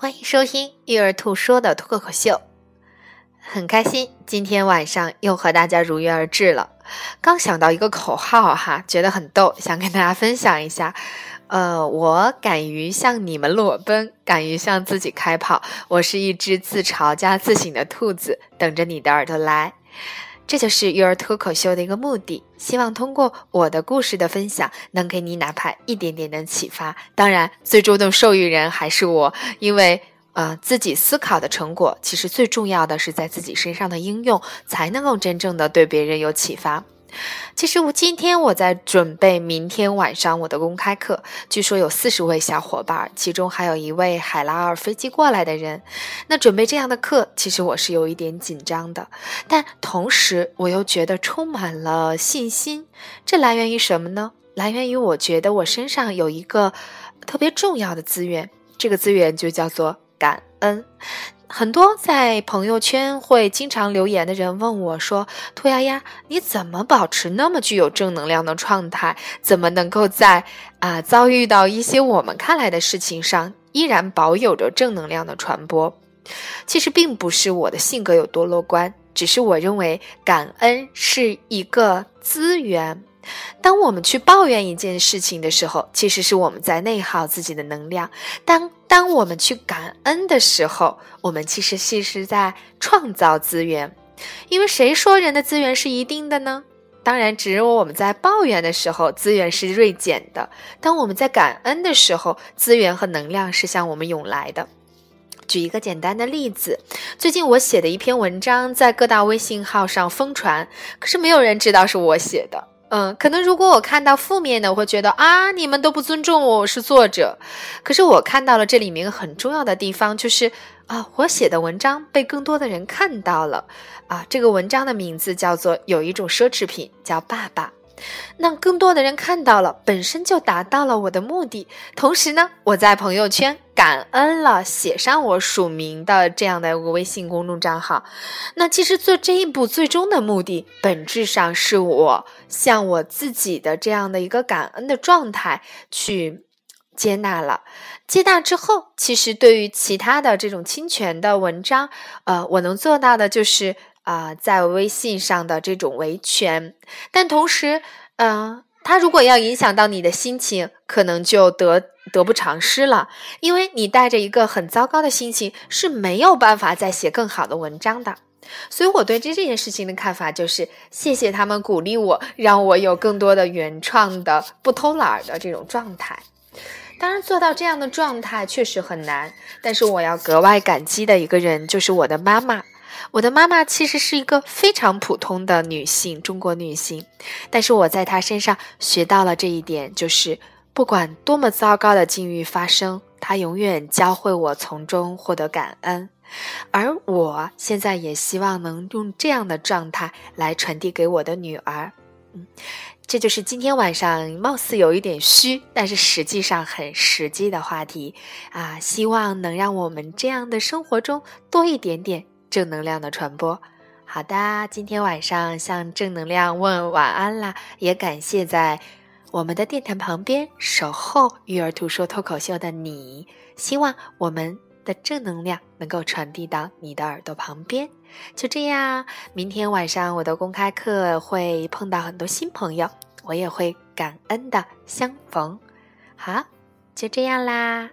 欢迎收听育儿兔说的脱口秀，很开心今天晚上又和大家如约而至了。刚想到一个口号哈，觉得很逗，想跟大家分享一下。呃，我敢于向你们裸奔，敢于向自己开炮。我是一只自嘲加自省的兔子，等着你的耳朵来。这就是育儿脱口秀的一个目的，希望通过我的故事的分享，能给你哪怕一点点的启发。当然，最终的受益人还是我，因为呃，自己思考的成果，其实最重要的是在自己身上的应用，才能够真正的对别人有启发。其实我今天我在准备明天晚上我的公开课，据说有四十位小伙伴，其中还有一位海拉尔飞机过来的人。那准备这样的课，其实我是有一点紧张的，但同时我又觉得充满了信心。这来源于什么呢？来源于我觉得我身上有一个特别重要的资源，这个资源就叫做感恩。很多在朋友圈会经常留言的人问我说：“兔丫丫，你怎么保持那么具有正能量的状态？怎么能够在啊遭遇到一些我们看来的事情上，依然保有着正能量的传播？”其实并不是我的性格有多乐观，只是我认为感恩是一个资源。当我们去抱怨一件事情的时候，其实是我们在内耗自己的能量；当当我们去感恩的时候，我们其实是是在创造资源。因为谁说人的资源是一定的呢？当然，只有我们在抱怨的时候，资源是锐减的；当我们在感恩的时候，资源和能量是向我们涌来的。举一个简单的例子，最近我写的一篇文章在各大微信号上疯传，可是没有人知道是我写的。嗯，可能如果我看到负面的，我会觉得啊，你们都不尊重我，我是作者。可是我看到了这里面很重要的地方，就是啊，我写的文章被更多的人看到了。啊，这个文章的名字叫做《有一种奢侈品叫爸爸》。那更多的人看到了，本身就达到了我的目的。同时呢，我在朋友圈感恩了写上我署名的这样的一个微信公众账号。那其实做这一步最终的目的，本质上是我向我自己的这样的一个感恩的状态去接纳了。接纳之后，其实对于其他的这种侵权的文章，呃，我能做到的就是。啊，在微信上的这种维权，但同时，嗯，它如果要影响到你的心情，可能就得得不偿失了，因为你带着一个很糟糕的心情是没有办法再写更好的文章的。所以，我对这这件事情的看法就是，谢谢他们鼓励我，让我有更多的原创的、不偷懒的这种状态。当然，做到这样的状态确实很难，但是我要格外感激的一个人就是我的妈妈。我的妈妈其实是一个非常普通的女性，中国女性，但是我在她身上学到了这一点，就是不管多么糟糕的境遇发生，她永远教会我从中获得感恩。而我现在也希望能用这样的状态来传递给我的女儿。嗯，这就是今天晚上貌似有一点虚，但是实际上很实际的话题啊，希望能让我们这样的生活中多一点点。正能量的传播，好的，今天晚上向正能量问晚安啦！也感谢在我们的电台旁边守候育儿图说脱口秀的你，希望我们的正能量能够传递到你的耳朵旁边。就这样，明天晚上我的公开课会碰到很多新朋友，我也会感恩的相逢。好，就这样啦。